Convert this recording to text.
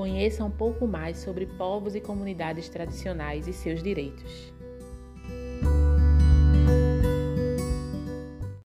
Conheça um pouco mais sobre povos e comunidades tradicionais e seus direitos.